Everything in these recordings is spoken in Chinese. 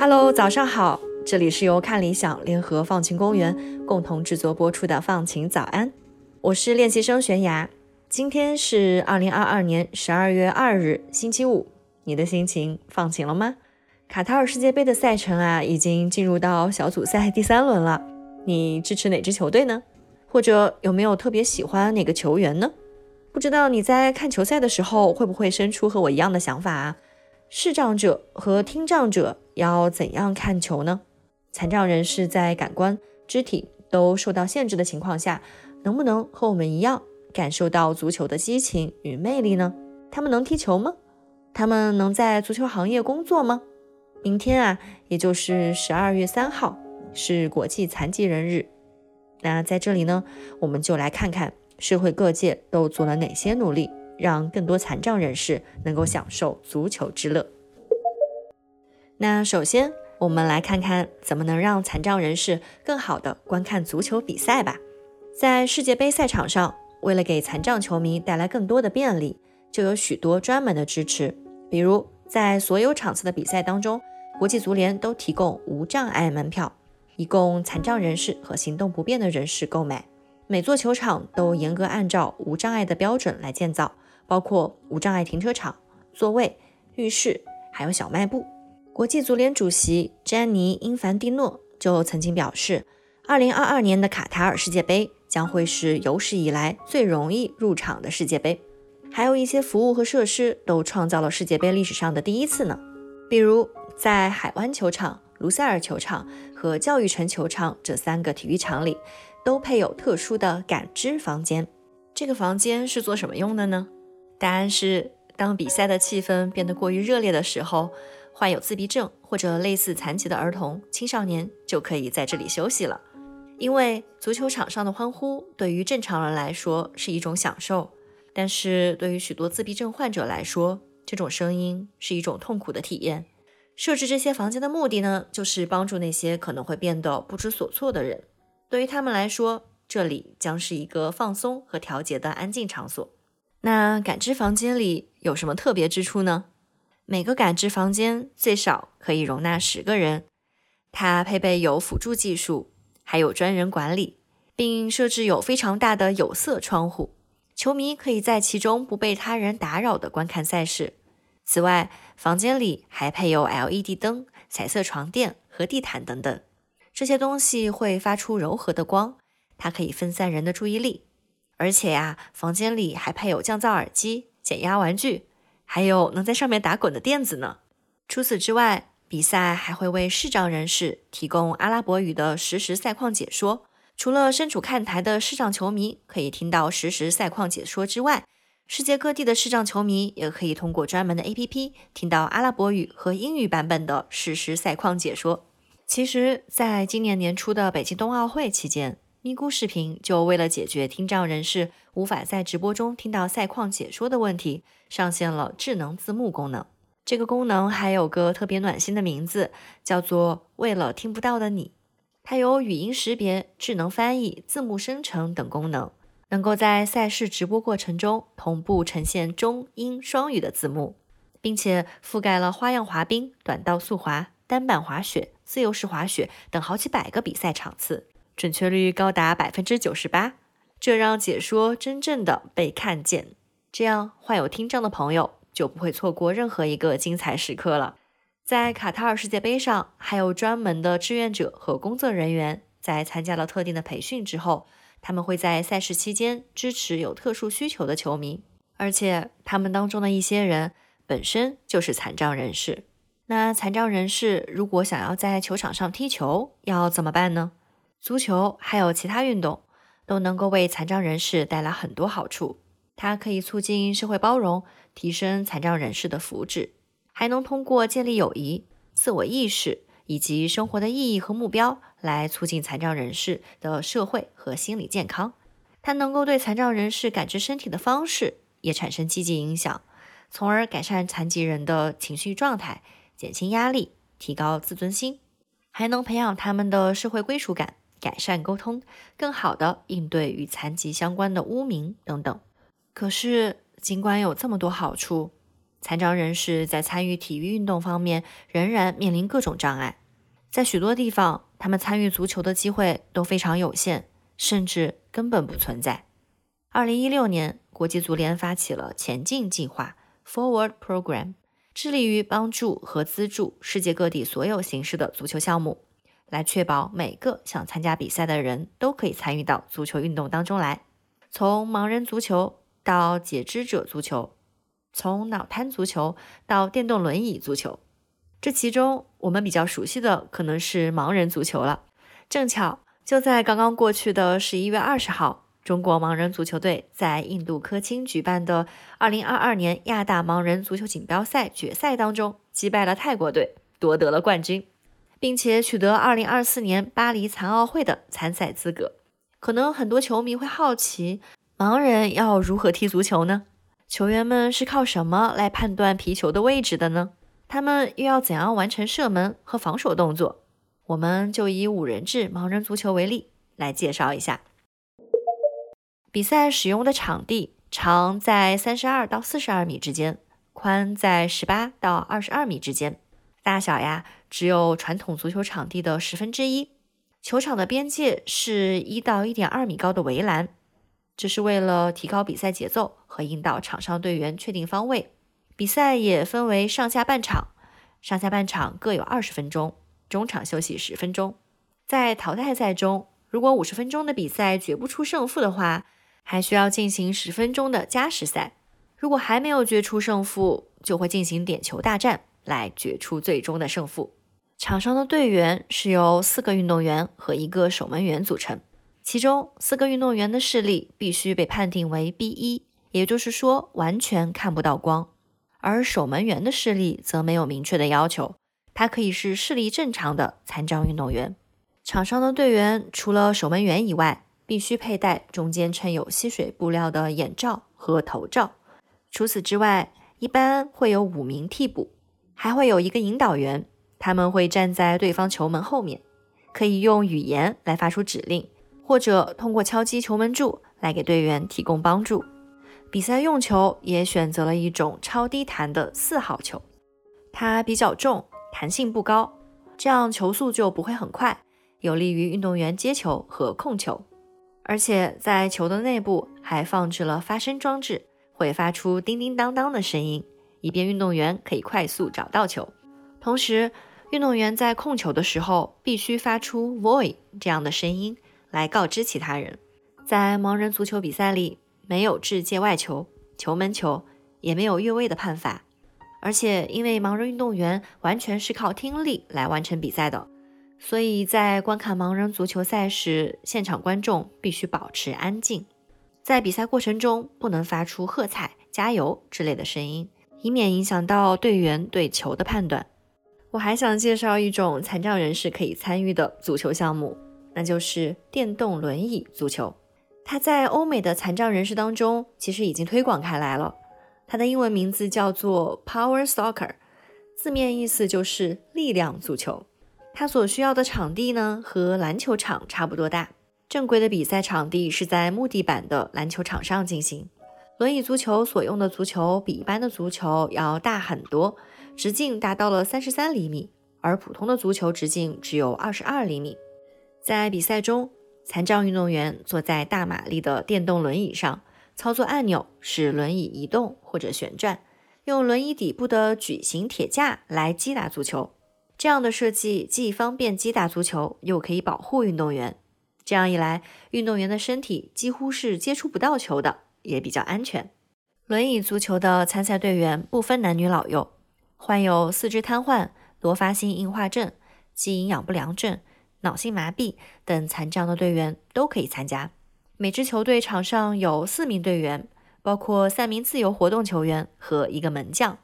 Hello，早上好，这里是由看理想联合放晴公园共同制作播出的放晴早安，我是练习生悬崖。今天是二零二二年十二月二日，星期五，你的心情放晴了吗？卡塔尔世界杯的赛程啊，已经进入到小组赛第三轮了。你支持哪支球队呢？或者有没有特别喜欢哪个球员呢？不知道你在看球赛的时候会不会生出和我一样的想法啊？视障者和听障者要怎样看球呢？残障人士在感官、肢体都受到限制的情况下，能不能和我们一样感受到足球的激情与魅力呢？他们能踢球吗？他们能在足球行业工作吗？明天啊，也就是十二月三号，是国际残疾人日。那在这里呢，我们就来看看社会各界都做了哪些努力。让更多残障人士能够享受足球之乐。那首先，我们来看看怎么能让残障人士更好的观看足球比赛吧。在世界杯赛场上，为了给残障球迷带来更多的便利，就有许多专门的支持。比如，在所有场次的比赛当中，国际足联都提供无障碍门票，以供残障人士和行动不便的人士购买。每座球场都严格按照无障碍的标准来建造。包括无障碍停车场、座位、浴室，还有小卖部。国际足联主席詹尼·因凡蒂诺就曾经表示，2022年的卡塔尔世界杯将会是有史以来最容易入场的世界杯。还有一些服务和设施都创造了世界杯历史上的第一次呢。比如，在海湾球场、卢塞尔球场和教育城球场这三个体育场里，都配有特殊的感知房间。这个房间是做什么用的呢？答案是，当比赛的气氛变得过于热烈的时候，患有自闭症或者类似残疾的儿童、青少年就可以在这里休息了。因为足球场上的欢呼对于正常人来说是一种享受，但是对于许多自闭症患者来说，这种声音是一种痛苦的体验。设置这些房间的目的呢，就是帮助那些可能会变得不知所措的人。对于他们来说，这里将是一个放松和调节的安静场所。那感知房间里有什么特别之处呢？每个感知房间最少可以容纳十个人，它配备有辅助技术，还有专人管理，并设置有非常大的有色窗户，球迷可以在其中不被他人打扰的观看赛事。此外，房间里还配有 LED 灯、彩色床垫和地毯等等，这些东西会发出柔和的光，它可以分散人的注意力。而且呀，房间里还配有降噪耳机、减压玩具，还有能在上面打滚的垫子呢。除此之外，比赛还会为视障人士提供阿拉伯语的实时赛况解说。除了身处看台的视障球迷可以听到实时赛况解说之外，世界各地的视障球迷也可以通过专门的 APP 听到阿拉伯语和英语版本的实时赛况解说。其实，在今年年初的北京冬奥会期间。咪咕视频就为了解决听障人士无法在直播中听到赛况解说的问题，上线了智能字幕功能。这个功能还有个特别暖心的名字，叫做“为了听不到的你”。它有语音识别、智能翻译、字幕生成等功能，能够在赛事直播过程中同步呈现中英双语的字幕，并且覆盖了花样滑冰、短道速滑、单板滑雪、自由式滑雪等好几百个比赛场次。准确率高达百分之九十八，这让解说真正的被看见。这样，患有听障的朋友就不会错过任何一个精彩时刻了。在卡塔尔世界杯上，还有专门的志愿者和工作人员，在参加了特定的培训之后，他们会在赛事期间支持有特殊需求的球迷，而且他们当中的一些人本身就是残障人士。那残障人士如果想要在球场上踢球，要怎么办呢？足球还有其他运动都能够为残障人士带来很多好处。它可以促进社会包容，提升残障人士的福祉，还能通过建立友谊、自我意识以及生活的意义和目标来促进残障人士的社会和心理健康。它能够对残障人士感知身体的方式也产生积极影响，从而改善残疾人的情绪状态，减轻压力，提高自尊心，还能培养他们的社会归属感，改善沟通，更好的应对与残疾相关的污名等等。可是，尽管有这么多好处，残障人士在参与体育运动方面仍然面临各种障碍。在许多地方，他们参与足球的机会都非常有限，甚至根本不存在。二零一六年，国际足联发起了前进计划 （Forward Program），致力于帮助和资助世界各地所有形式的足球项目，来确保每个想参加比赛的人都可以参与到足球运动当中来。从盲人足球到截肢者足球，从脑瘫足球到电动轮椅足球。这其中，我们比较熟悉的可能是盲人足球了。正巧就在刚刚过去的十一月二十号，中国盲人足球队在印度科钦举办的二零二二年亚大盲人足球锦标赛决赛当中，击败了泰国队，夺得了冠军，并且取得二零二四年巴黎残奥会的参赛资格。可能很多球迷会好奇，盲人要如何踢足球呢？球员们是靠什么来判断皮球的位置的呢？他们又要怎样完成射门和防守动作？我们就以五人制盲人足球为例来介绍一下。比赛使用的场地长在三十二到四十二米之间，宽在十八到二十二米之间，大小呀只有传统足球场地的十分之一。球场的边界是一到一点二米高的围栏，这是为了提高比赛节奏和引导场上队员确定方位。比赛也分为上下半场，上下半场各有二十分钟，中场休息十分钟。在淘汰赛中，如果五十分钟的比赛决不出胜负的话，还需要进行十分钟的加时赛。如果还没有决出胜负，就会进行点球大战来决出最终的胜负。场上的队员是由四个运动员和一个守门员组成，其中四个运动员的视力必须被判定为 B 一，也就是说完全看不到光。而守门员的视力则没有明确的要求，他可以是视力正常的残障运动员。场上的队员除了守门员以外，必须佩戴中间衬有吸水布料的眼罩和头罩。除此之外，一般会有五名替补，还会有一个引导员，他们会站在对方球门后面，可以用语言来发出指令，或者通过敲击球门柱来给队员提供帮助。比赛用球也选择了一种超低弹的四号球，它比较重，弹性不高，这样球速就不会很快，有利于运动员接球和控球。而且在球的内部还放置了发声装置，会发出叮叮当当的声音，以便运动员可以快速找到球。同时，运动员在控球的时候必须发出 “void” 这样的声音来告知其他人。在盲人足球比赛里。没有掷界外球、球门球，也没有越位的判罚。而且，因为盲人运动员完全是靠听力来完成比赛的，所以在观看盲人足球赛时，现场观众必须保持安静，在比赛过程中不能发出喝彩、加油之类的声音，以免影响到队员对球的判断。我还想介绍一种残障人士可以参与的足球项目，那就是电动轮椅足球。它在欧美的残障人士当中其实已经推广开来了。它的英文名字叫做 Power Soccer，字面意思就是力量足球。它所需要的场地呢和篮球场差不多大。正规的比赛场地是在木地板的篮球场上进行。轮椅足球所用的足球比一般的足球要大很多，直径达到了三十三厘米，而普通的足球直径只有二十二厘米。在比赛中。残障运动员坐在大马力的电动轮椅上，操作按钮使轮椅移动或者旋转，用轮椅底部的矩形铁架来击打足球。这样的设计既方便击打足球，又可以保护运动员。这样一来，运动员的身体几乎是接触不到球的，也比较安全。轮椅足球的参赛队员不分男女老幼，患有四肢瘫痪、多发性硬化症、肌营养不良症。脑性麻痹等残障的队员都可以参加。每支球队场上有四名队员，包括三名自由活动球员和一个门将。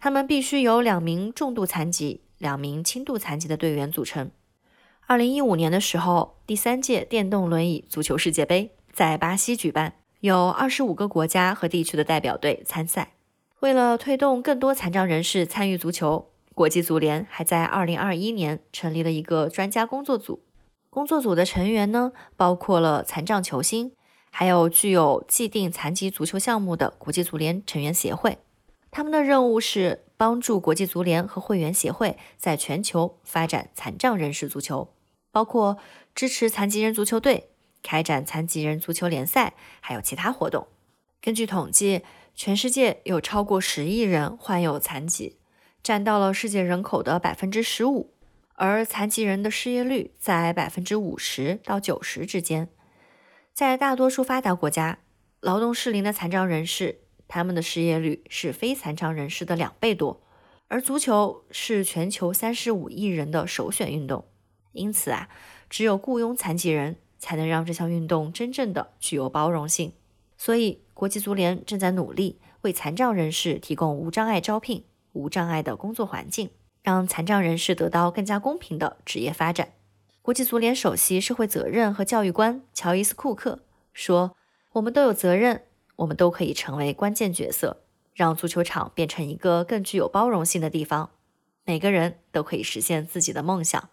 他们必须由两名重度残疾、两名轻度残疾的队员组成。二零一五年的时候，第三届电动轮椅足球世界杯在巴西举办，有二十五个国家和地区的代表队参赛。为了推动更多残障人士参与足球。国际足联还在2021年成立了一个专家工作组，工作组的成员呢，包括了残障球星，还有具有既定残疾足球项目的国际足联成员协会。他们的任务是帮助国际足联和会员协会在全球发展残障人士足球，包括支持残疾人足球队、开展残疾人足球联赛，还有其他活动。根据统计，全世界有超过十亿人患有残疾。占到了世界人口的百分之十五，而残疾人的失业率在百分之五十到九十之间。在大多数发达国家，劳动适龄的残障人士，他们的失业率是非残障人士的两倍多。而足球是全球三十五亿人的首选运动，因此啊，只有雇佣残疾人才能让这项运动真正的具有包容性。所以，国际足联正在努力为残障人士提供无障碍招聘。无障碍的工作环境，让残障人士得到更加公平的职业发展。国际足联首席社会责任和教育官乔伊斯·库克说：“我们都有责任，我们都可以成为关键角色，让足球场变成一个更具有包容性的地方。每个人都可以实现自己的梦想。”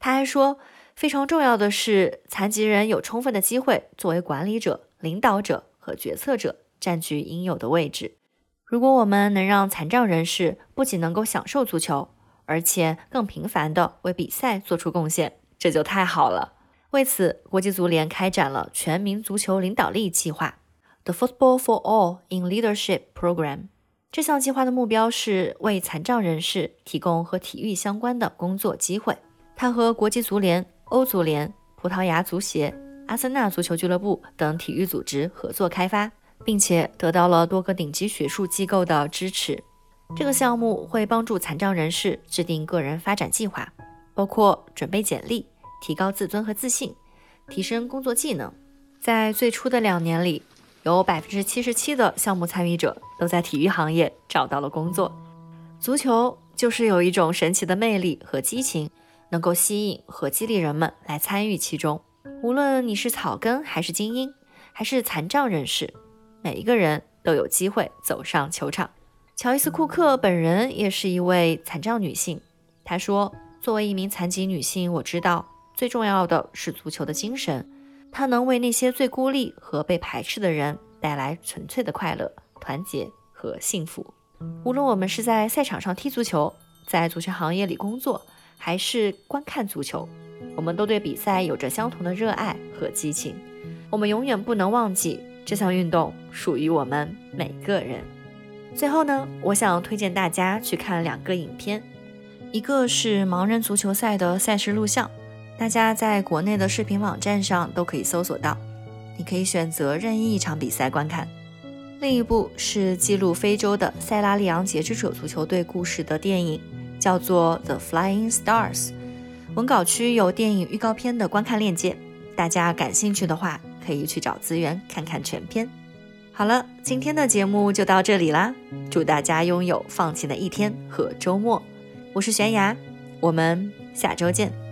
他还说：“非常重要的是，残疾人有充分的机会作为管理者、领导者和决策者，占据应有的位置。”如果我们能让残障人士不仅能够享受足球，而且更频繁地为比赛做出贡献，这就太好了。为此，国际足联开展了全民足球领导力计划 （The Football for All in Leadership Program）。这项计划的目标是为残障人士提供和体育相关的工作机会。它和国际足联、欧足联、葡萄牙足协、阿森纳足球俱乐部等体育组织合作开发。并且得到了多个顶级学术机构的支持。这个项目会帮助残障人士制定个人发展计划，包括准备简历、提高自尊和自信、提升工作技能。在最初的两年里，有百分之七十七的项目参与者都在体育行业找到了工作。足球就是有一种神奇的魅力和激情，能够吸引和激励人们来参与其中。无论你是草根还是精英，还是残障人士。每一个人都有机会走上球场。乔伊斯·库克本人也是一位残障女性。她说：“作为一名残疾女性，我知道最重要的是足球的精神，它能为那些最孤立和被排斥的人带来纯粹的快乐、团结和幸福。无论我们是在赛场上踢足球，在足球行业里工作，还是观看足球，我们都对比赛有着相同的热爱和激情。我们永远不能忘记。”这项运动属于我们每个人。最后呢，我想推荐大家去看两个影片，一个是盲人足球赛的赛事录像，大家在国内的视频网站上都可以搜索到，你可以选择任意一场比赛观看；另一部是记录非洲的塞拉利昂截肢者足球队故事的电影，叫做《The Flying Stars》。文稿区有电影预告片的观看链接，大家感兴趣的话。可以去找资源看看全篇。好了，今天的节目就到这里啦！祝大家拥有放晴的一天和周末。我是悬崖，我们下周见。